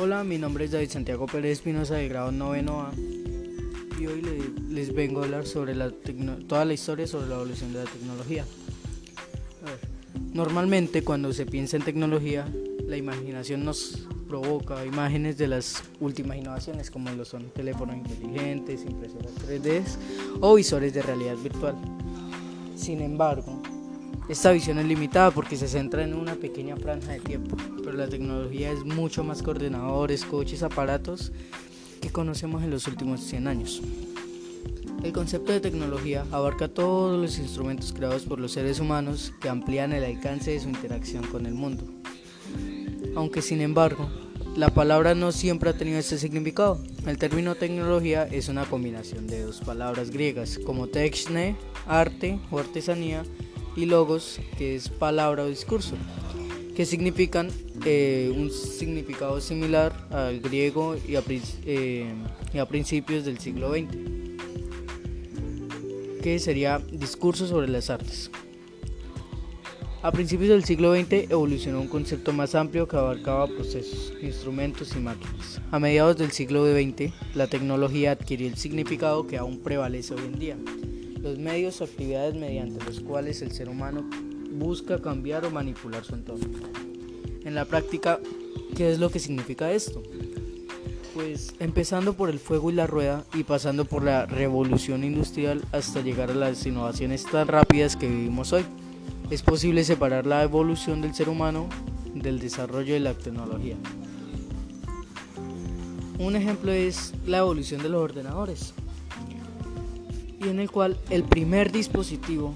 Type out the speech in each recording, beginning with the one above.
Hola, mi nombre es David Santiago Pérez Espinosa del grado noveno A y hoy le- les vengo a hablar sobre la toda la historia sobre la evolución de la tecnología. A ver, Normalmente cuando se piensa en tecnología, la imaginación nos provoca imágenes de las últimas innovaciones como lo son teléfonos inteligentes, impresoras 3D o visores de realidad virtual. Sin embargo, esta visión es limitada porque se centra en una pequeña franja de tiempo, pero la tecnología es mucho más que ordenadores, coches, aparatos que conocemos en los últimos 100 años. El concepto de tecnología abarca todos los instrumentos creados por los seres humanos que amplían el alcance de su interacción con el mundo. Aunque sin embargo, la palabra no siempre ha tenido este significado. El término tecnología es una combinación de dos palabras griegas como techne, arte o artesanía, y logos, que es palabra o discurso, que significan eh, un significado similar al griego y a, eh, y a principios del siglo XX, que sería discurso sobre las artes. A principios del siglo XX evolucionó un concepto más amplio que abarcaba procesos, instrumentos y máquinas. A mediados del siglo XX, la tecnología adquirió el significado que aún prevalece hoy en día. Los medios o actividades mediante los cuales el ser humano busca cambiar o manipular su entorno. En la práctica, ¿qué es lo que significa esto? Pues empezando por el fuego y la rueda y pasando por la revolución industrial hasta llegar a las innovaciones tan rápidas que vivimos hoy. Es posible separar la evolución del ser humano del desarrollo de la tecnología. Un ejemplo es la evolución de los ordenadores, y en el cual el primer dispositivo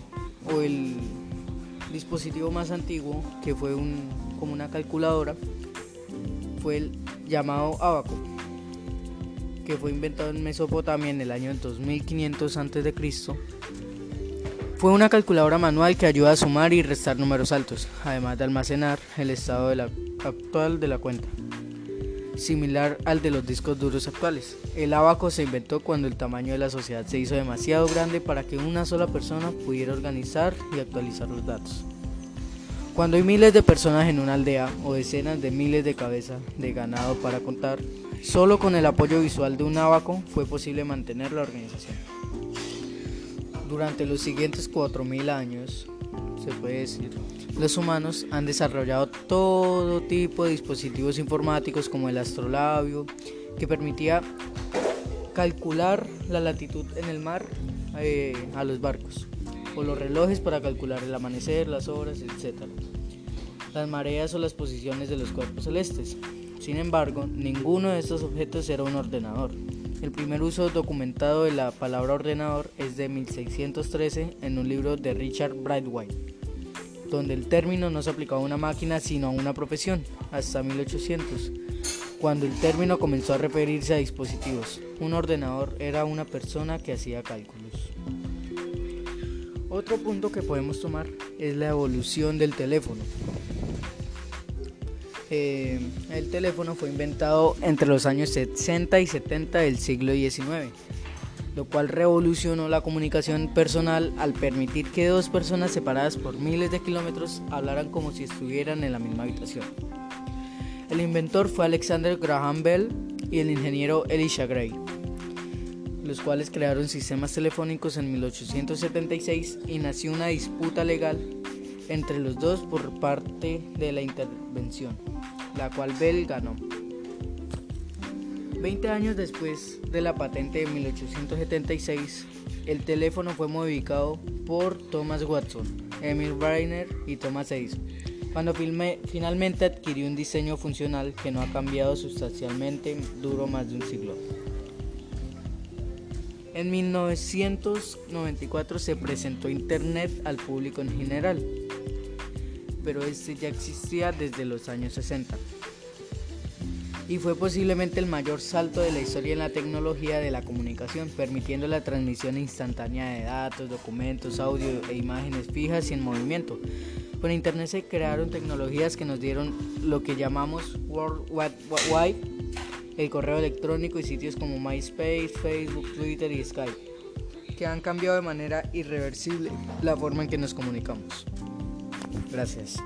o el dispositivo más antiguo, que fue un, como una calculadora, fue el llamado abaco, que fue inventado en Mesopotamia en el año 2500 a.C. Fue una calculadora manual que ayuda a sumar y restar números altos, además de almacenar el estado actual de la cuenta, similar al de los discos duros actuales. El abaco se inventó cuando el tamaño de la sociedad se hizo demasiado grande para que una sola persona pudiera organizar y actualizar los datos. Cuando hay miles de personas en una aldea o decenas de miles de cabezas de ganado para contar, solo con el apoyo visual de un abaco fue posible mantener la organización. Durante los siguientes 4.000 años, se puede decir, los humanos han desarrollado todo tipo de dispositivos informáticos como el astrolabio, que permitía calcular la latitud en el mar eh, a los barcos, o los relojes para calcular el amanecer, las horas, etc. Las mareas o las posiciones de los cuerpos celestes. Sin embargo, ninguno de estos objetos era un ordenador. El primer uso documentado de la palabra ordenador es de 1613 en un libro de Richard Brightway, donde el término no se aplicaba a una máquina sino a una profesión, hasta 1800, cuando el término comenzó a referirse a dispositivos. Un ordenador era una persona que hacía cálculos. Otro punto que podemos tomar es la evolución del teléfono. Eh, el teléfono fue inventado entre los años 60 y 70 del siglo XIX, lo cual revolucionó la comunicación personal al permitir que dos personas separadas por miles de kilómetros hablaran como si estuvieran en la misma habitación. El inventor fue Alexander Graham Bell y el ingeniero Elisha Gray, los cuales crearon sistemas telefónicos en 1876 y nació una disputa legal entre los dos por parte de la intervención, la cual Bell ganó. Veinte años después de la patente de 1876, el teléfono fue modificado por Thomas Watson, Emil Briner y Thomas Edison, cuando filme- finalmente adquirió un diseño funcional que no ha cambiado sustancialmente, duró más de un siglo. En 1994 se presentó Internet al público en general, pero este ya existía desde los años 60 y fue posiblemente el mayor salto de la historia en la tecnología de la comunicación, permitiendo la transmisión instantánea de datos, documentos, audio e imágenes fijas y en movimiento. Con Internet se crearon tecnologías que nos dieron lo que llamamos World Wide Wide, el correo electrónico y sitios como MySpace, Facebook, Twitter y Skype, que han cambiado de manera irreversible la forma en que nos comunicamos. Gracias.